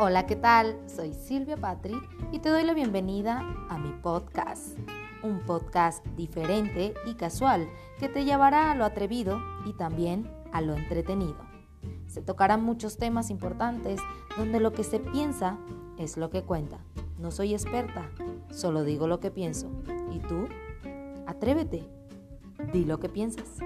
Hola, ¿qué tal? Soy Silvia Patri y te doy la bienvenida a mi podcast. Un podcast diferente y casual que te llevará a lo atrevido y también a lo entretenido. Se tocarán muchos temas importantes donde lo que se piensa es lo que cuenta. No soy experta, solo digo lo que pienso. ¿Y tú? Atrévete, di lo que piensas.